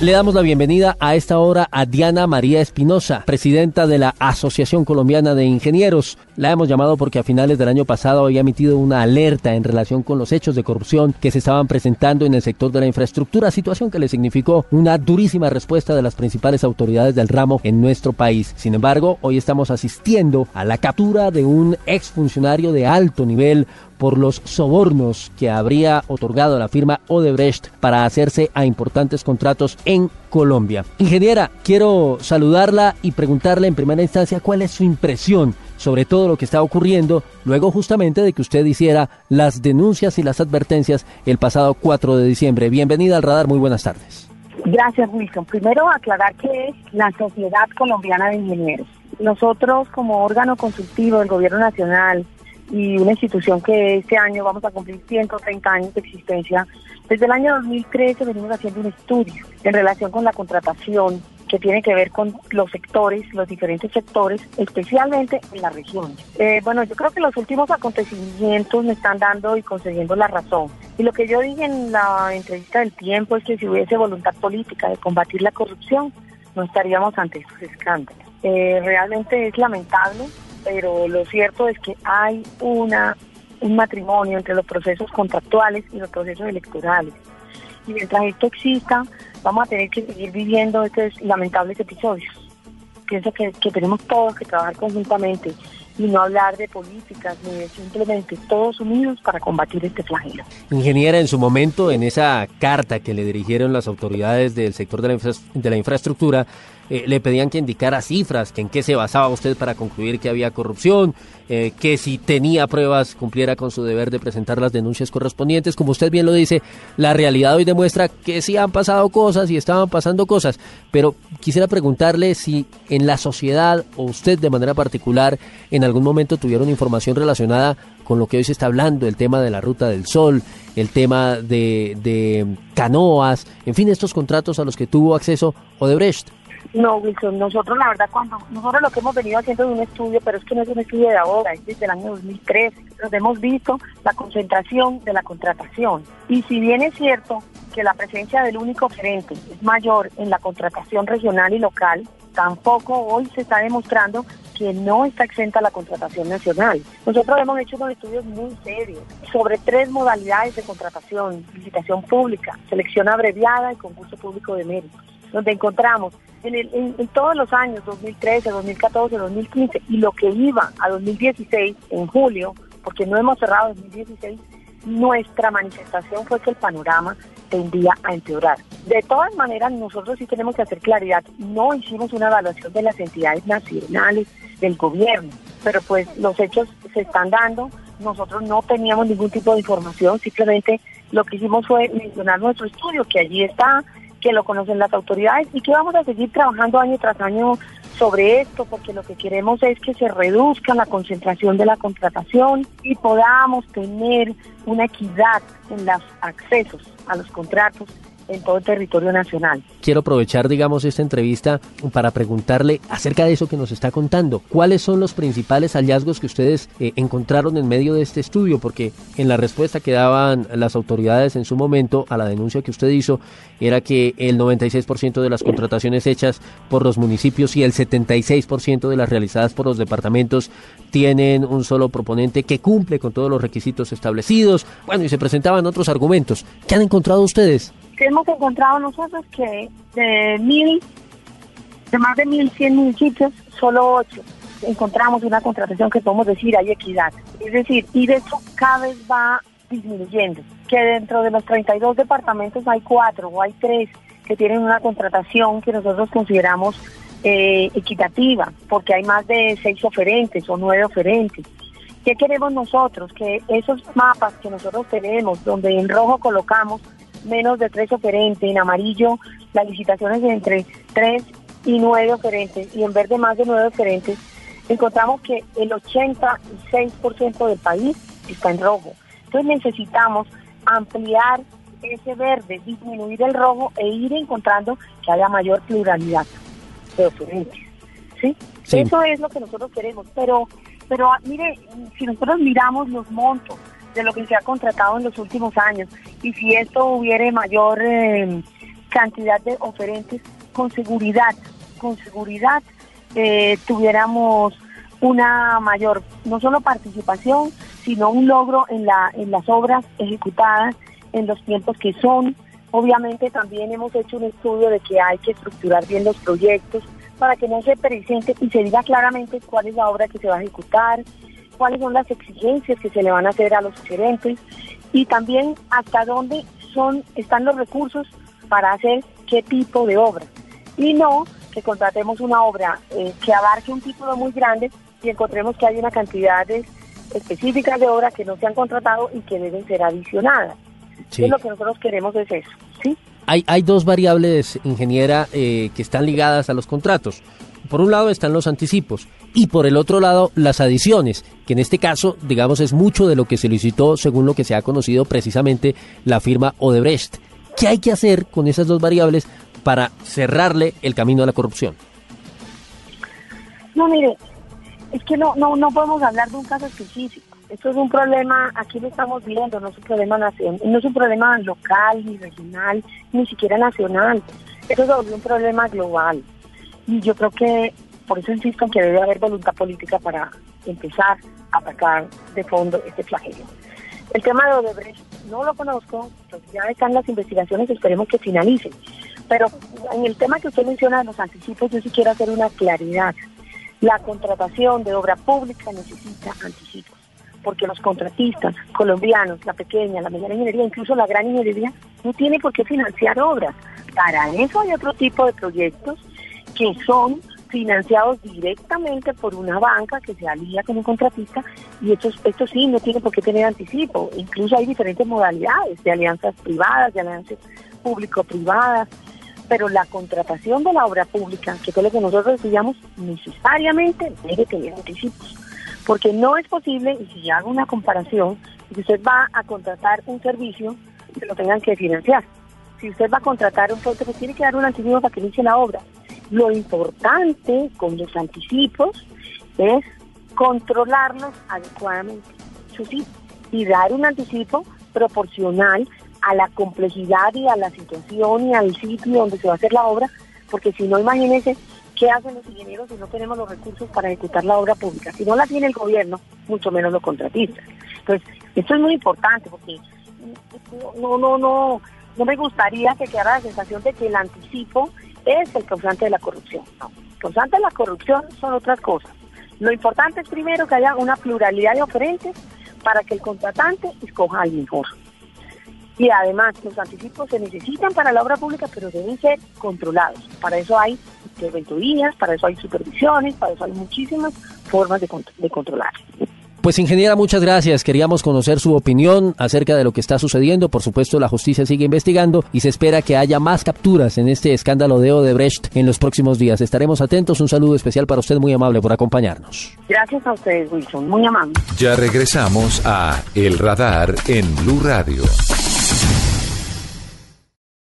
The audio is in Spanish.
Le damos la bienvenida a esta hora a Diana María Espinosa, presidenta de la Asociación Colombiana de Ingenieros. La hemos llamado porque a finales del año pasado había emitido una alerta en relación con los hechos de corrupción que se estaban presentando en el sector de la infraestructura, situación que le significó una durísima respuesta de las principales autoridades del ramo en nuestro país. Sin embargo, hoy estamos asistiendo a la captura de un exfuncionario de alto nivel por los sobornos que habría otorgado la firma Odebrecht para hacerse a importantes contratos en Colombia. Ingeniera, quiero saludarla y preguntarle en primera instancia cuál es su impresión sobre todo lo que está ocurriendo luego justamente de que usted hiciera las denuncias y las advertencias el pasado 4 de diciembre. Bienvenida al radar, muy buenas tardes. Gracias, Wilson. Primero aclarar que es la Sociedad Colombiana de Ingenieros. Nosotros como órgano consultivo del Gobierno Nacional y una institución que este año vamos a cumplir 130 años de existencia, desde el año 2013 venimos haciendo un estudio en relación con la contratación que tiene que ver con los sectores, los diferentes sectores, especialmente en la región. Eh, bueno, yo creo que los últimos acontecimientos me están dando y concediendo la razón. Y lo que yo dije en la entrevista del tiempo es que si hubiese voluntad política de combatir la corrupción, no estaríamos ante estos escándalos. Eh, realmente es lamentable, pero lo cierto es que hay una un matrimonio entre los procesos contractuales y los procesos electorales. Y mientras esto exista, vamos a tener que seguir viviendo estos lamentables episodios. Pienso que, tenemos todos que trabajar conjuntamente y no hablar de políticas ni de simplemente todos unidos para combatir este flagelo. Ingeniera, en su momento, en esa carta que le dirigieron las autoridades del sector de la, infraestructura, eh, le pedían que indicara cifras, que en qué se basaba usted para concluir que había corrupción, eh, que si tenía pruebas cumpliera con su deber de presentar las denuncias correspondientes. Como usted bien lo dice, la realidad hoy demuestra que sí han pasado cosas y estaban pasando cosas, pero quisiera preguntarle si en la sociedad o usted de manera particular en algún momento tuvieron información relacionada con lo que hoy se está hablando, el tema de la Ruta del Sol, el tema de, de canoas, en fin, estos contratos a los que tuvo acceso Odebrecht. No, Wilson, nosotros la verdad cuando nosotros lo que hemos venido haciendo es un estudio, pero es que no es un estudio de ahora, es desde el año 2013. Nos hemos visto la concentración de la contratación. Y si bien es cierto que la presencia del único gerente es mayor en la contratación regional y local, tampoco hoy se está demostrando que no está exenta la contratación nacional. Nosotros hemos hecho unos estudios muy serios sobre tres modalidades de contratación, licitación pública, selección abreviada y concurso público de méritos, donde encontramos en, todos los años, 2013, 2014, 2015 y lo que iba a 2016 en julio, porque no hemos cerrado 2016, nuestra manifestación fue que el panorama tendía a empeorar. De todas maneras, nosotros sí tenemos que hacer claridad, no hicimos una evaluación de las entidades nacionales del gobierno, pero pues los hechos se están dando, nosotros no teníamos ningún tipo de información, simplemente lo que hicimos fue mencionar nuestro estudio, que allí está, que lo conocen las autoridades y que vamos a seguir trabajando año tras año sobre esto, porque lo que queremos es que se reduzca la concentración de la contratación y podamos tener una equidad en los accesos a los contratos en todo el territorio nacional. Quiero aprovechar, digamos, esta entrevista para preguntarle acerca de eso que nos está contando. ¿Cuáles son los principales hallazgos que ustedes eh, encontraron en medio de este estudio? Porque en la respuesta que daban las autoridades en su momento a la denuncia que usted hizo era que el 96% de las contrataciones hechas por los municipios y el 76% de las realizadas por los departamentos tienen un solo proponente que cumple con todos los requisitos establecidos. Bueno, y se presentaban otros argumentos. ¿Qué han encontrado ustedes? Hemos encontrado nosotros que de mil, de más de mil cien municipios, solo ocho encontramos una contratación que podemos decir hay equidad. Es decir, y de eso cada vez va disminuyendo. Que dentro de los 32 departamentos hay cuatro o hay tres que tienen una contratación que nosotros consideramos eh, equitativa, porque hay más de seis oferentes o nueve oferentes. ¿Qué queremos nosotros? Que esos mapas que nosotros tenemos, donde en rojo colocamos menos de tres oferentes, en amarillo las licitaciones entre tres y nueve oferentes y en verde más de nueve oferentes, encontramos que el 86% del país está en rojo. Entonces necesitamos ampliar ese verde, disminuir el rojo e ir encontrando que haya mayor pluralidad de oferentes. ¿sí? Eso es lo que nosotros queremos. Pero, pero mire, si nosotros miramos los montos, de lo que se ha contratado en los últimos años. Y si esto hubiere mayor eh, cantidad de oferentes con seguridad, con seguridad eh, tuviéramos una mayor, no solo participación, sino un logro en, la, en las obras ejecutadas en los tiempos que son. Obviamente también hemos hecho un estudio de que hay que estructurar bien los proyectos para que no se presente y se diga claramente cuál es la obra que se va a ejecutar, cuáles son las exigencias que se le van a hacer a los gerentes y también hasta dónde son están los recursos para hacer qué tipo de obra. Y no que contratemos una obra eh, que abarque un título muy grande y encontremos que hay una cantidad específicas de obra que no se han contratado y que deben ser adicionadas. Sí. lo que nosotros queremos es eso, ¿sí? Hay, hay dos variables, ingeniera, eh, que están ligadas a los contratos. Por un lado están los anticipos y por el otro lado las adiciones, que en este caso, digamos, es mucho de lo que se licitó según lo que se ha conocido precisamente la firma Odebrecht. ¿Qué hay que hacer con esas dos variables para cerrarle el camino a la corrupción? No, mire, es que no, no, no podemos hablar de un caso específico. Esto es un problema, aquí lo estamos viendo, no es un problema nacional, no es un problema local, ni regional, ni siquiera nacional. Esto es un problema global. Y yo creo que, por eso insisto en que debe haber voluntad política para empezar a atacar de fondo este flagelo. El tema de Odebrecht no lo conozco, pues ya están las investigaciones, esperemos que finalicen. Pero en el tema que usted menciona de los anticipos, yo sí quiero hacer una claridad. La contratación de obra pública necesita anticipos, porque los contratistas colombianos, la pequeña, la mediana ingeniería, incluso la gran ingeniería, no tiene por qué financiar obras. Para eso hay otro tipo de proyectos que son financiados directamente por una banca que se alía con un contratista y estos, esto sí no tiene por qué tener anticipo. Incluso hay diferentes modalidades de alianzas privadas, de alianzas público-privadas, pero la contratación de la obra pública, que es lo que nosotros decíamos, necesariamente debe tener anticipos. Porque no es posible, y si hago una comparación, si usted va a contratar un servicio, se lo tengan que financiar. Si usted va a contratar un proyecto, pues tiene que dar un anticipo para que inicie la obra. Lo importante con los anticipos es controlarlos adecuadamente, y dar un anticipo proporcional a la complejidad y a la situación y al sitio donde se va a hacer la obra, porque si no, imagínense qué hacen los ingenieros si no tenemos los recursos para ejecutar la obra pública. Si no la tiene el gobierno, mucho menos los contratistas. Entonces, esto es muy importante porque no, no, no, no me gustaría que quedara la sensación de que el anticipo es el causante de la corrupción. No, el causante de la corrupción son otras cosas. Lo importante es primero que haya una pluralidad de oferentes para que el contratante escoja al mejor. Y además, los anticipos se necesitan para la obra pública, pero deben ser controlados. Para eso hay interventorías, para eso hay supervisiones, para eso hay muchísimas formas de, de controlar. Pues ingeniera, muchas gracias. Queríamos conocer su opinión acerca de lo que está sucediendo. Por supuesto, la justicia sigue investigando y se espera que haya más capturas en este escándalo de Odebrecht en los próximos días. Estaremos atentos. Un saludo especial para usted, muy amable por acompañarnos. Gracias a ustedes, Wilson. Muy amable. Ya regresamos a El Radar en Blue Radio.